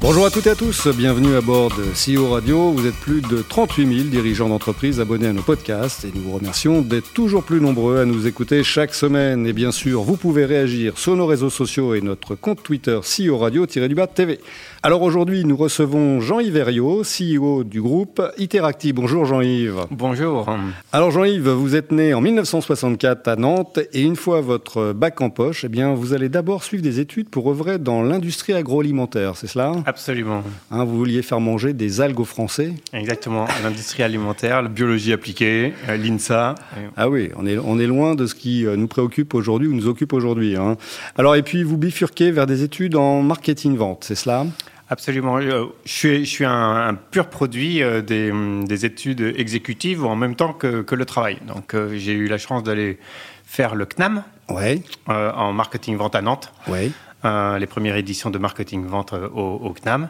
Bonjour à toutes et à tous, bienvenue à bord de CEO Radio. Vous êtes plus de 38 000 dirigeants d'entreprise abonnés à nos podcasts et nous vous remercions d'être toujours plus nombreux à nous écouter chaque semaine. Et bien sûr, vous pouvez réagir sur nos réseaux sociaux et notre compte Twitter CEO Radio-du-bas TV. Alors aujourd'hui, nous recevons Jean-Yves Herriot, CEO du groupe Interacti. Bonjour Jean-Yves. Bonjour. Alors Jean-Yves, vous êtes né en 1964 à Nantes et une fois votre bac en poche, eh bien, vous allez d'abord suivre des études pour œuvrer dans l'industrie agroalimentaire, c'est cela? Absolument. Hein, vous vouliez faire manger des algues aux Français Exactement, l'industrie alimentaire, la biologie appliquée, euh, l'INSA. Ah oui, on est, on est loin de ce qui euh, nous préoccupe aujourd'hui ou nous occupe aujourd'hui. Hein. Alors et puis vous bifurquez vers des études en marketing-vente, c'est cela? Absolument. Euh, je suis, je suis un, pur produit euh, des, des, études exécutives en même temps que, que le travail. Donc, j'ai eu la chance d'aller faire le CNAM ouais. en marketing vente à Nantes. Ouais. Les premières éditions de marketing vente au, au, CNAM.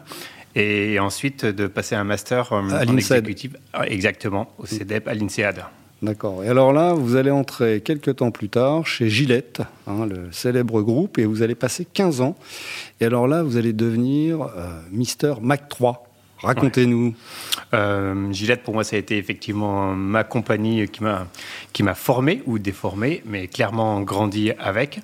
Et ensuite de passer un master en exécutif. Exactement, au CEDEP à l'INSEAD. D'accord. Et alors là, vous allez entrer quelques temps plus tard chez Gillette, hein, le célèbre groupe, et vous allez passer 15 ans. Et alors là, vous allez devenir euh, Mister Mac 3. Racontez-nous. Euh, Gillette, pour moi, ça a été effectivement ma compagnie qui m'a qui m'a formé ou déformé, mais clairement grandi avec.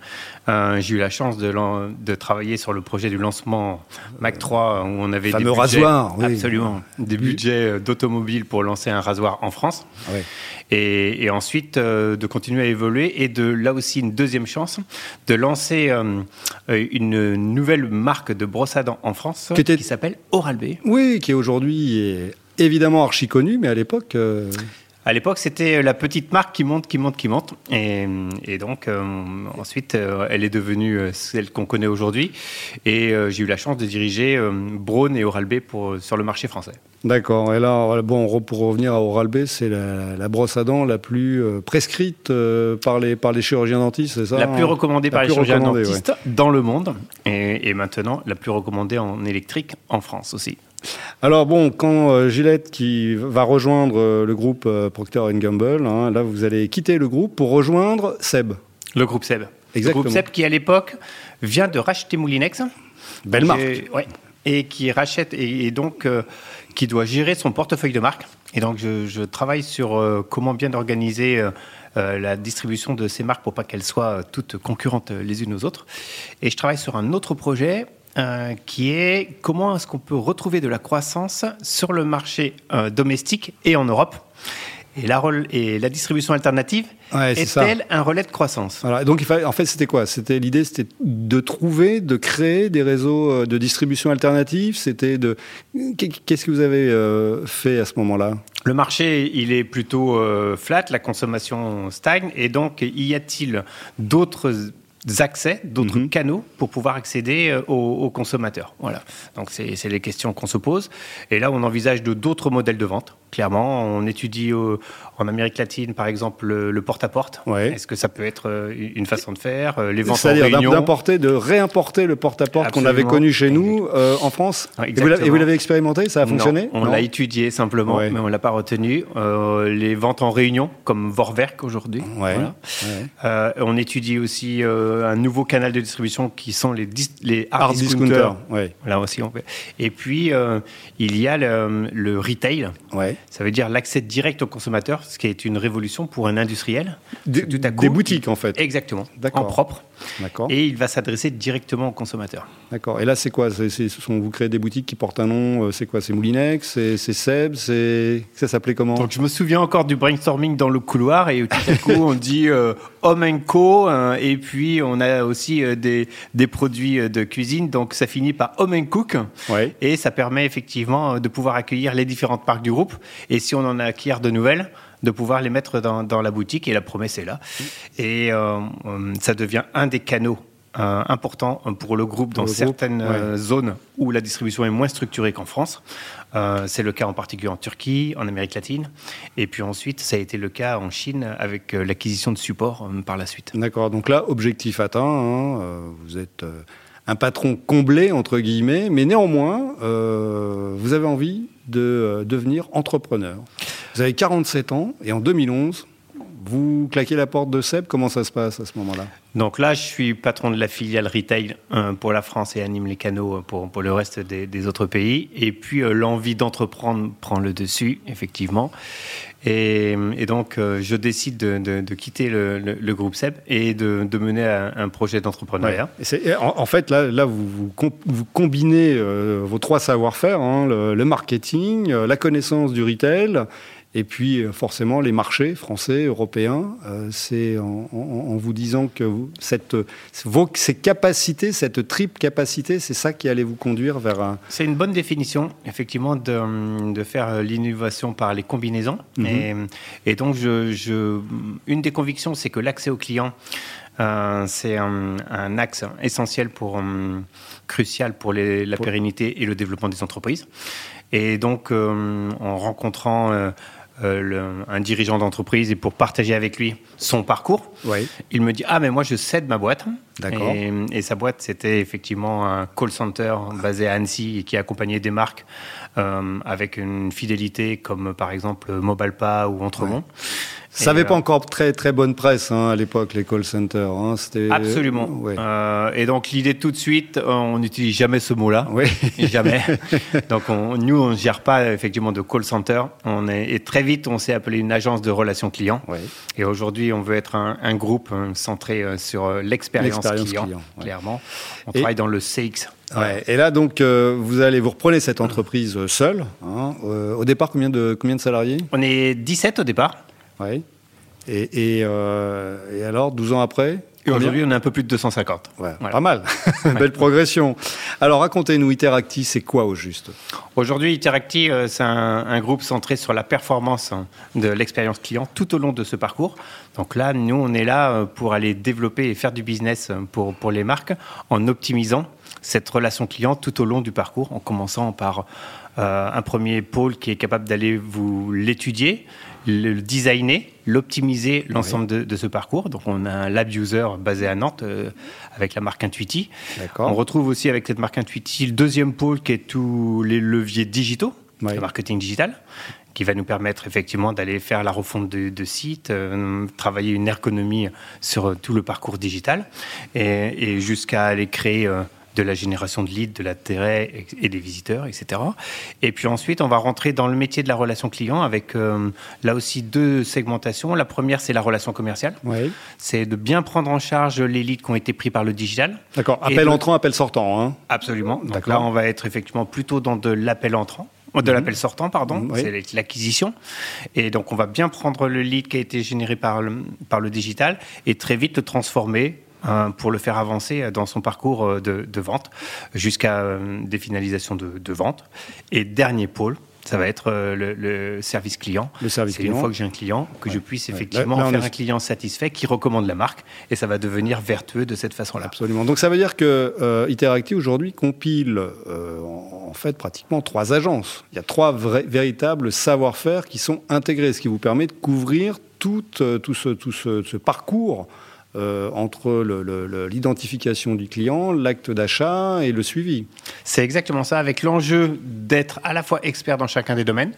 Euh, j'ai eu la chance de, de, travailler sur le projet du lancement Mac 3 où on avait des budgets, rasoir, absolument, des budgets d'automobile pour lancer un rasoir en France. Oui. Et, et, ensuite euh, de continuer à évoluer et de là aussi une deuxième chance de lancer euh, une nouvelle marque de brosse à dents en France qui, était... qui s'appelle Oral-B. Oui, qui aujourd'hui est évidemment archi connue, mais à l'époque. Euh... À l'époque, c'était la petite marque qui monte, qui monte, qui monte. Et, et donc, euh, ensuite, euh, elle est devenue celle qu'on connaît aujourd'hui. Et euh, j'ai eu la chance de diriger Braun et Oral-B pour, sur le marché français. D'accord. Et là, bon, pour revenir à Oral-B, c'est la, la, brosse à dents la plus prescrite par, les, par les chirurgiens dentistes, c'est ça La plus recommandée par les chirurgiens dentistes ouais. dans le monde. Et, et maintenant, la plus recommandée en électrique en France aussi. Alors bon, quand euh, Gillette qui va rejoindre euh, le groupe euh, Procter Gamble, hein, là vous allez quitter le groupe pour rejoindre Seb. Le groupe Seb. Exactement. Le groupe Seb qui à l'époque vient de racheter Moulinex. Belle marque. Ouais, et qui rachète et, et donc euh, qui doit gérer son portefeuille de marques. Et donc je, je travaille sur euh, comment bien organiser euh, la distribution de ces marques pour pas qu'elles soient toutes concurrentes les unes aux autres. Et je travaille sur un autre projet euh, qui est comment est-ce qu'on peut retrouver de la croissance sur le marché euh, domestique et en Europe. Et la, et la distribution alternative ouais, est-elle un relais de croissance? Voilà. Donc, il fallait, en fait, c'était quoi? C'était l'idée, c'était de trouver, de créer des réseaux euh, de distribution alternative? C'était de qu'est-ce que vous avez euh, fait à ce moment-là? Le marché, il est plutôt euh, flat, la consommation stagne, et donc y a-t-il d'autres accès, d'autres mmh. canaux pour pouvoir accéder aux, aux consommateurs. Voilà. Donc c'est les questions qu'on se pose. Et là, on envisage d'autres modèles de vente. Clairement, on étudie au, en Amérique latine, par exemple, le. Ouais. Est-ce que ça peut être une façon de faire Les ventes en C'est-à-dire d'importer, de réimporter le porte-à-porte qu'on avait connu chez nous euh, en France? Exactement. Et vous l'avez expérimenté? Ça a fonctionné? non, On l'a étudié simplement, ouais. mais on l'a pas retenu. Euh, les ventes en réunion, comme Vorwerk aujourd'hui. Ouais. Voilà. Euh, on étudie aussi euh, un nouveau canal de distribution qui sont les, les hard, hard discounters. Ouais. Là aussi, on fait. Et puis, euh, il y a le, le retail. Ouais. Ça veut dire l'accès direct au consommateur, ce qui est une révolution pour un industriel. Tout à coup, des boutiques, en fait. Exactement. En propre. Et il va s'adresser directement au consommateur. D'accord. Et là, c'est quoi? Sont, Vous créez des boutiques qui portent un nom, c'est quoi? C'est Moulinex? C'est Seb? C'est Ça s'appelait comment? Donc, je me souviens encore du brainstorming dans le couloir et tout à coup, on dit euh, Home Co. Euh, et puis, on a aussi euh, des, des produits de cuisine. Donc, ça finit par Home Cook. Ouais. Et ça permet effectivement de pouvoir accueillir les différentes marques du groupe. Et si on en acquiert de nouvelles, de pouvoir les mettre dans, dans, la boutique et la promesse est là. Et euh, ça devient un des canaux euh, importants pour le groupe dans le certaines groupe, ouais. zones où la distribution est moins structurée qu'en France. Euh, c'est le cas en particulier en Turquie, en Amérique latine. Et puis ensuite, ça a été le cas en Chine avec euh, l'acquisition de supports euh, par la suite. D'accord. Donc là, objectif atteint. Hein, vous êtes un patron comblé, entre guillemets, mais néanmoins, vous avez envie de devenir entrepreneur. Vous avez 47 ans et en 2011, vous claquez la porte de Seb. Comment ça se passe à ce moment-là? Donc là, je suis patron de la filiale retail euh, pour la France et anime les canaux pour, pour le reste des, autres pays. Et puis euh, l'envie d'entreprendre prend le dessus, effectivement. Et, donc, euh, je décide de, quitter le, groupe SEB et de, mener un, projet d'entrepreneuriat. En, fait, là, là vous, vous, combinez vos trois savoir-faire, hein, le, marketing, la connaissance du retail et puis, euh, forcément, les marchés français, européens, euh, c'est en, vous disant que cette, vos, ces capacités, cette triple capacité, c'est ça qui allait vous conduire vers un... C'est une bonne définition, effectivement, de, de faire l'innovation par les combinaisons. Mhm. et, donc, je, une des convictions, c'est que l'accès aux clients, euh, c'est un, axe essentiel pour, crucial pour la pérennité et le développement des entreprises. Et donc, en rencontrant euh, un dirigeant d'entreprise et pour partager avec lui son parcours. Il me dit Ah, mais moi, je cède ma boîte. D'accord. Et, sa boîte, c'était effectivement un call center basé à Annecy et qui accompagnait des marques euh, avec une fidélité comme par exemple Mobilepa ou Entremont. Ça n'avait pas encore très très bonne presse hein, à l'époque les call centers. Hein, Absolument. Euh, et donc l'idée tout de suite, on n'utilise jamais ce mot-là. Oui. jamais. donc on, nous on ne gère pas effectivement de call center. On est et très vite on s'est appelé une agence de relations clients. Oui. Et aujourd'hui on veut être un, un groupe euh, centré euh, sur l'expérience client, clairement. On travaille dans le CX. Ouais. Et là, donc, vous allez, vous reprenez cette entreprise seule. Hein. au départ, combien de, combien de salariés? On est 17 au départ. Et, euh, et, alors, 12 ans après? Aujourd'hui, on est un peu plus de 250. Pas mal. Belle progression. Alors, racontez-nous, Interacti, c'est quoi au juste? Aujourd'hui, Interacti, euh, c'est un, groupe centré sur la performance hein, de l'expérience client tout au long de ce parcours. Donc là, nous, on est là euh, pour aller développer et faire du business pour, pour les marques en optimisant cette relation client tout au long du parcours, en commençant par un premier pôle qui est capable d'aller vous l'étudier, le designer, l'optimiser l'ensemble de, ce parcours. Donc on a un lab user basé à Nantes euh, avec la marque Intuiti. On retrouve aussi avec cette marque Intuiti le deuxième pôle qui est tous les leviers digitaux, le marketing digital qui va nous permettre effectivement d'aller faire la refonte de, de sites, euh, travailler une ergonomie sur tout le parcours digital et, jusqu'à aller créer euh, de la génération de leads, de l'intérêt et des visiteurs, etc. Et puis ensuite, on va rentrer dans le métier de la relation client avec euh, là aussi deux segmentations. La première, c'est la relation commerciale. Oui. C'est de bien prendre en charge les leads qui ont été pris par le digital. D'accord. Appel entrant, appel sortant. Hein. Absolument. Donc là, on va être effectivement plutôt dans de l'appel entrant de mhm. l'appel sortant, pardon, c'est l'acquisition. Et donc, on va bien prendre le lead qui a été généré par le, par le digital et très vite le transformer pour le faire avancer dans son parcours euh, de, vente jusqu'à euh, des finalisations de, vente. Et dernier pôle, ça va être euh, le, service client. Le service client. Une fois que j'ai un client, que je puisse effectivement faire un client satisfait qui recommande la marque et ça va devenir vertueux de cette façon-là. Absolument. Donc ça veut dire que euh, Interactive aujourd'hui compile en fait pratiquement trois agences. Il y a trois véritables savoir-faire qui sont intégrés, ce qui vous permet de couvrir tout, tout, ce, tout ce parcours euh, entre l'identification du client, l'acte d'achat et le suivi. C'est exactement ça, avec l'enjeu d'être à la fois expert dans chacun des domaines,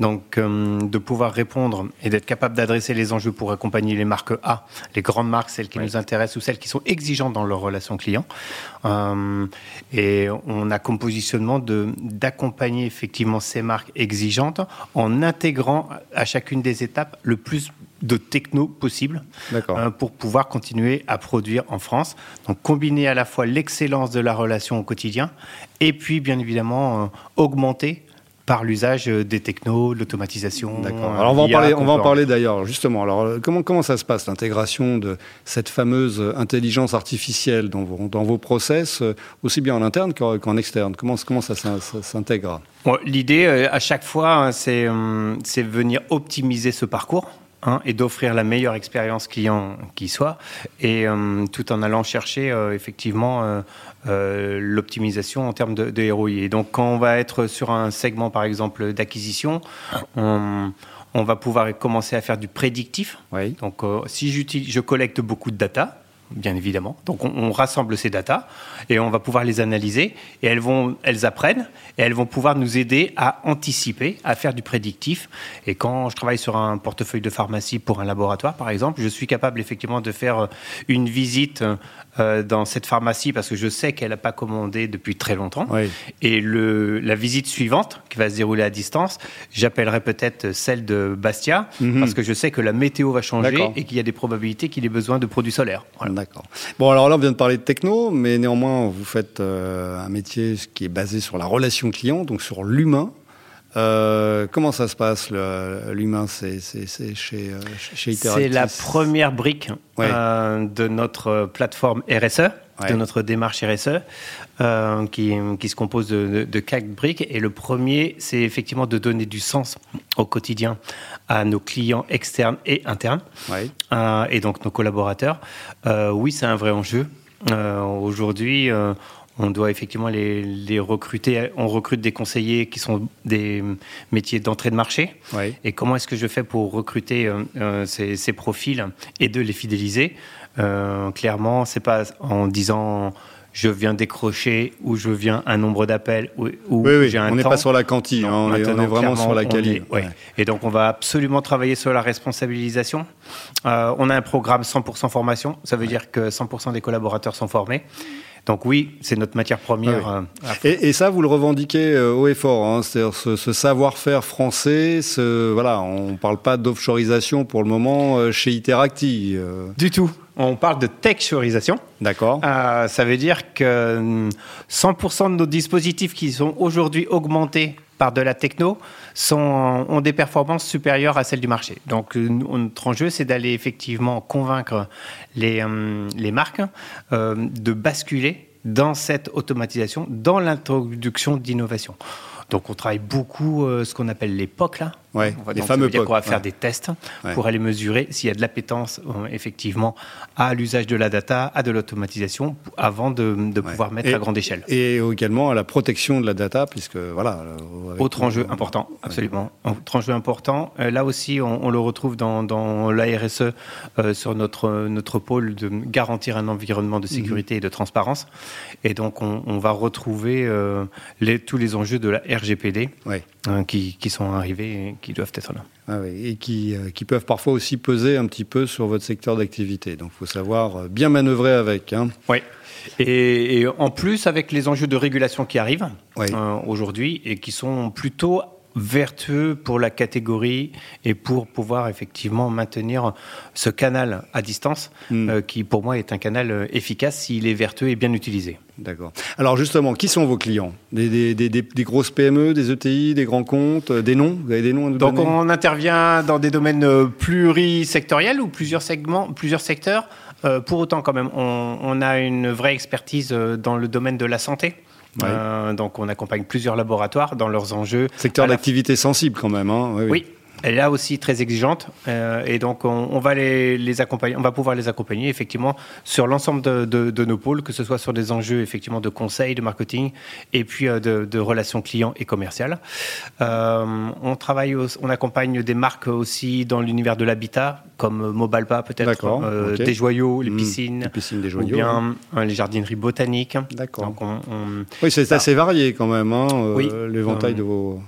donc euh, de pouvoir répondre et d'être capable d'adresser les enjeux pour accompagner les marques A, les grandes marques, celles qui nous intéressent ou celles qui sont exigeantes dans leur relation client. Euh, et on a comme positionnement d'accompagner effectivement ces marques exigeantes en intégrant à chacune des étapes le plus de techno possible euh, pour pouvoir continuer à produire en France. Donc combiner à la fois l'excellence de la relation au quotidien et puis bien évidemment euh, augmenter par l'usage des technos, l'automatisation. D'accord. Alors on va en parler, on va en parler d'ailleurs justement. Alors euh, comment comment ça se passe l'intégration de cette fameuse intelligence artificielle dans vos dans vos process aussi bien en interne qu'en externe? Comment comment ça, s'intègre? L'idée à chaque fois, hein, c'est c'est venir optimiser ce parcours. Hein, et d'offrir la meilleure expérience client qui soit, et euh, tout en allant chercher euh, effectivement euh, l'optimisation en termes de, de, ROI. Et donc quand on va être sur un segment par exemple d'acquisition, on, va pouvoir commencer à faire du prédictif. Donc si je collecte beaucoup de data, bien évidemment. Donc on, rassemble ces datas et on va pouvoir les analyser et elles vont, elles apprennent et elles vont pouvoir nous aider à anticiper, à faire du prédictif. Et quand je travaille sur un portefeuille de pharmacie pour un laboratoire, par exemple, je suis capable effectivement de faire une visite euh, dans cette pharmacie parce que je sais qu'elle n'a pas commandé depuis très longtemps. Et le, la visite suivante, qui va se dérouler à distance, j'appellerai peut-être celle de Bastia mhm. parce que je sais que la météo va changer et qu'il y a des probabilités qu'il ait besoin de produits solaires. D'accord. Bon, alors là, on vient de parler de techno, mais néanmoins, vous faites euh, un métier qui est basé sur la relation client, donc sur l'humain. Euh, comment ça se passe, l'humain C'est chez, euh, chez C'est la première brique euh, de notre plateforme RSE, de notre démarche RSE, qui, qui, se compose de, de, quatre briques. Et le premier, c'est effectivement de donner du sens au quotidien à nos clients externes et internes, et donc nos collaborateurs. oui, c'est un vrai enjeu. Aujourd'hui, on doit effectivement les, recruter. On recrute des conseillers qui sont des métiers d'entrée de marché. Et comment est-ce que je fais pour recruter euh, euh, ces, profils et de les fidéliser? Euh, Clairement, c'est pas en disant je viens décrocher ou je viens un nombre d'appels ou, oui, oui. on n'est pas sur la quantité, hein, on, est, vraiment sur la qualité. Et donc on va absolument travailler sur la responsabilisation. on a un programme 100% formation, ça veut dire que 100% des collaborateurs sont formés. Donc oui, c'est notre matière première. Euh, et, ça, vous le revendiquez euh, haut et fort, hein, c'est-à-dire ce, savoir-faire français. Ce, voilà, on ne parle pas d'offshoreisation pour le moment euh, chez Iteracti. Du tout. On parle de texturisation. D'accord. ça veut dire que 100% de nos dispositifs qui sont aujourd'hui augmentés par de la techno ont des performances supérieures à celles du marché. Donc notre enjeu, c'est d'aller effectivement convaincre les, euh, marques euh, de basculer dans cette automatisation, dans l'introduction d'innovation. Donc on travaille beaucoup euh, ce qu'on appelle les POC là. Ouais, les fameux POC. On va faire des tests pour aller mesurer s'il y a de l'appétence euh, effectivement à l'usage de la data, à de l'automatisation, avant de, pouvoir mettre à grande échelle. Et également à la protection de la data, puisque voilà. Autre enjeu important, absolument. Autre enjeu important. Euh, là aussi, on, le retrouve dans, dans la RSE sur notre notre pôle de garantir un environnement de sécurité et de transparence. Et donc on, va retrouver les, tous les enjeux de la RSE RGPD hein, qui, sont arrivés et qui doivent être là. Ah et qui, euh, qui, peuvent parfois aussi peser un petit peu sur votre secteur d'activité. Donc il faut savoir euh, bien manœuvrer avec. Hein. Oui. Et, en plus, avec les enjeux de régulation qui arrivent euh, aujourd'hui et qui sont plutôt vertueux pour la catégorie et pour pouvoir effectivement maintenir ce canal à distance hmm. euh, qui pour moi est un canal euh, efficace s'il est vertueux et bien utilisé. D'accord. Alors justement, qui sont vos clients? Des, grosses PME, des ETI, des grands comptes, euh, des noms? Vous avez des noms à nous Donc on intervient dans des domaines plurisectoriels ou plusieurs segments, plusieurs secteurs? pour autant, quand même, on, on, a une vraie expertise dans le domaine de la santé. Euh, donc on accompagne plusieurs laboratoires dans leurs enjeux. Secteur d'activité sensible quand même. Hein oui, est là aussi très exigeante euh, et donc on, va les, accompagner, on va pouvoir les accompagner effectivement sur l'ensemble de, nos pôles, que ce soit sur des enjeux effectivement de conseil, de marketing et puis euh, de, relations clients et commerciales. Euh, on travaille, on accompagne des marques aussi dans l'univers de l'habitat comme Mobalpa peut-être, des joyaux, les hmm. piscines, les piscines des joyaux, ou bien les jardineries botaniques. D'accord. Oui, c'est assez varié quand même, hein, oui. l'éventail de vos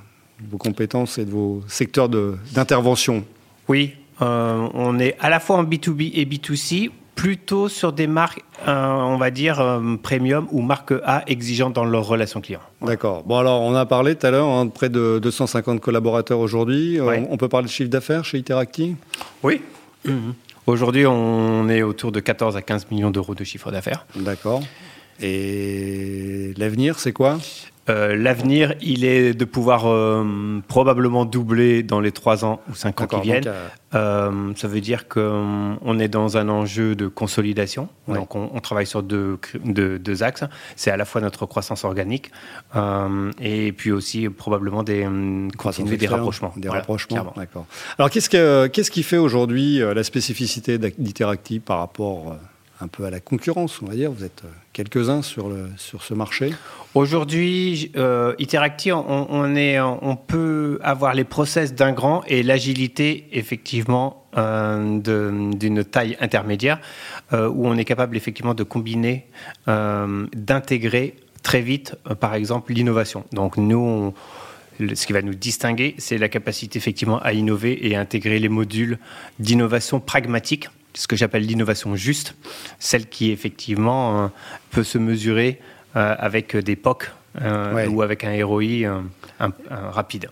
vos compétences et de vos secteurs d'intervention Oui, euh, on est à la fois en B2B et B2C, plutôt sur des marques, euh, on va dire, euh, premium ou marque A exigeantes dans leur relation client. D'accord. Bon, alors, on a parlé tout à l'heure hein, de près de 250 collaborateurs aujourd'hui. On, peut parler de chiffre d'affaires chez Interacti Oui. Mhm. Aujourd'hui, on est autour de 14 à 15 millions d'euros de chiffre d'affaires. D'accord. Et l'avenir, c'est quoi? Euh, l'avenir, il est de pouvoir euh, probablement doubler dans les 3 ans ou 5 ans qui viennent. Euh, ça veut dire qu'on est dans un enjeu de consolidation. Donc, on, travaille sur deux, deux, axes. C'est à la fois notre croissance organique et puis aussi probablement des, continuer des rapprochements. Des rapprochements, d'accord. Alors, qu'est-ce, que, qu'est-ce qui fait aujourd'hui la spécificité d'Iteractive par rapport un peu à la concurrence, on va dire. Vous êtes quelques-uns sur, le, sur ce marché. Aujourd'hui, euh, on, est, on peut avoir les process d'un grand et l'agilité, effectivement, d'une taille intermédiaire, où on est capable, effectivement, de combiner, d'intégrer très vite, par exemple, l'innovation. Donc, nous, ce qui va nous distinguer, c'est la capacité effectivement à innover et à intégrer les modules d'innovation pragmatique, ce que j'appelle l'innovation juste, celle qui effectivement euh, peut se mesurer euh, avec des POC euh, ou avec un ROI rapide.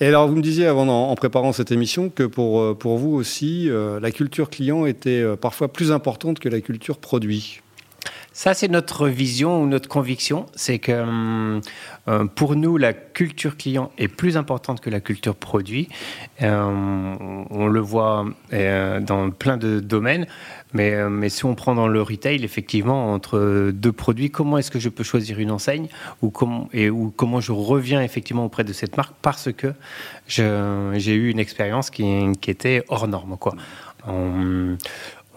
Et alors, vous me disiez avant, en, préparant cette émission, que pour, pour vous aussi, la culture client était parfois plus importante que la culture produit. Ça, c'est notre vision ou notre conviction. C'est que hum, euh, pour nous, la culture client est plus importante que la culture produit. Euh, on le voit euh, dans plein de domaines. Mais, mais, si on prend dans le retail, effectivement, entre deux produits, comment est-ce que je peux choisir une enseigne ou comment, et, ou comment je reviens effectivement auprès de cette marque parce que j'ai eu une expérience qui, qui, était hors norme. Quoi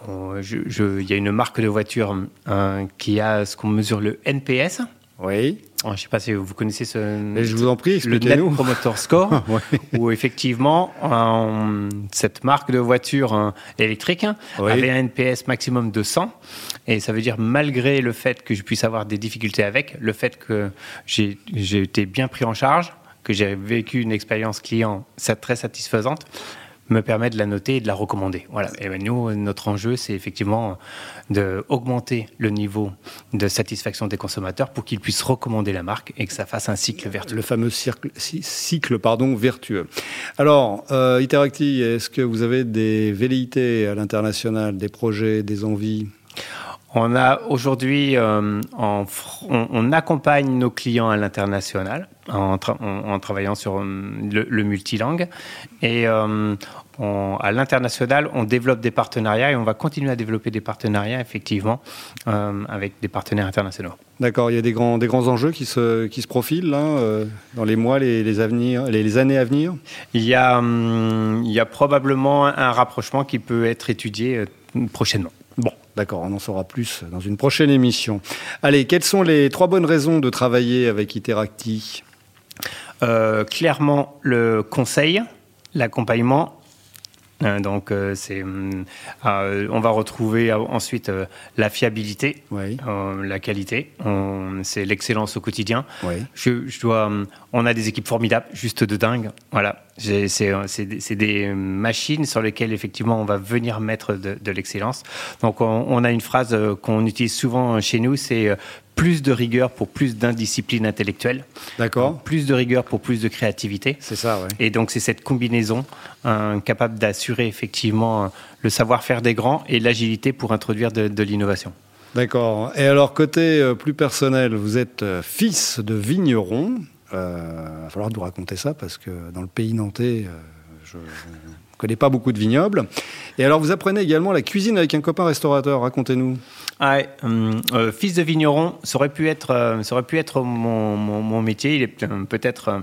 il y a une marque de voiture euh, qui a ce qu'on mesure le NPS. Oui. je ne sais pas si vous connaissez ce. je vous en prie, le Net Promoter Score, où effectivement cette marque de voiture euh, électrique avait un NPS maximum de 100, et ça veut dire malgré le fait que je puisse avoir des difficultés avec, le fait que j'ai été bien pris en charge, que j'ai vécu une expérience client très satisfaisante, me permet de la noter et de la recommander. Voilà. Et ben, nous, notre enjeu, c'est effectivement d'augmenter le niveau de satisfaction des consommateurs pour qu'ils puissent recommander la marque et que ça fasse un cycle vertueux. Le fameux cycle, pardon, vertueux. Alors, euh, est-ce que vous avez des velléités à l'international, des projets, des envies? On a aujourd'hui, euh, on, accompagne nos clients à l'international en, travaillant sur euh, le, multilingue. Et euh, à l'international, on développe des partenariats et on va continuer à développer des partenariats, effectivement, avec des partenaires internationaux. D'accord, il y a des grands, des grands enjeux qui se, qui se profilent là, dans les mois, les, les, les, années à venir? Il y, a, hum, il y a probablement un rapprochement qui peut être étudié prochainement. Bon, d'accord, on en saura plus dans une prochaine émission. Allez, quelles sont les trois bonnes raisons de travailler avec Interacti euh, Clairement, le conseil, l'accompagnement euh, donc, euh, c'est, on va retrouver ensuite la fiabilité, la qualité, c'est l'excellence au quotidien. Je, je, dois, on a des équipes formidables, juste de dingue. Voilà, c'est des machines sur lesquelles effectivement on va venir mettre de, l'excellence. Donc on, a une phrase euh, qu'on utilise souvent chez nous, c'est euh, plus de rigueur pour plus d'indiscipline intellectuelle. D'accord. Plus de rigueur pour plus de créativité. C'est ça, oui. Et donc c'est cette combinaison euh, capable d'assurer effectivement le savoir-faire des grands et l'agilité pour introduire de, l'innovation. D'accord. Et alors côté plus personnel, vous êtes fils de vigneron. Il euh, va falloir nous raconter ça parce que dans le pays nantais, euh, je ne connais pas beaucoup de vignobles. Et alors, vous apprenez également la cuisine avec un copain restaurateur. Racontez-nous. Ah, euh, fils de vigneron, ça aurait pu être, ça aurait pu être mon, mon, métier. Il est peut-être,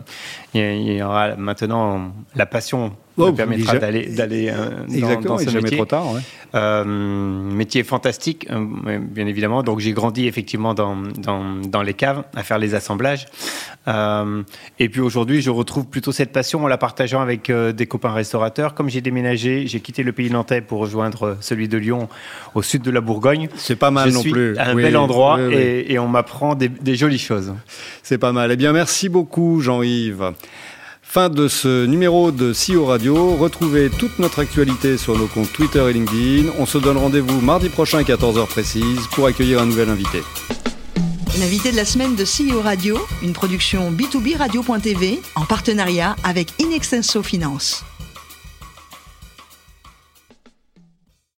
il y aura maintenant la passion oh, permettra d'aller d'aller dans, dans, ce jamais trop tard. Ouais. Euh, métier fantastique, euh, bien évidemment. Donc j'ai grandi effectivement dans, dans, les caves à faire les assemblages. Euh, et puis aujourd'hui, je retrouve plutôt cette passion en la partageant avec des copains restaurateurs. Comme j'ai déménagé, j'ai quitté le pays nantais pour rejoindre celui de Lyon au sud de la Bourgogne. C'est pas mal je non suis plus. À un bel endroit Et, on m'apprend des, des jolies choses. C'est pas mal. Eh bien, merci beaucoup, Jean-Yves. Fin de ce numéro de CEO Radio. Retrouvez toute notre actualité sur nos comptes Twitter et LinkedIn. On se donne rendez-vous mardi prochain à 14h précise pour accueillir un nouvel invité. L'invité de la semaine de CEO Radio, une production B2B Radio.tv en partenariat avec Inextenso Finance.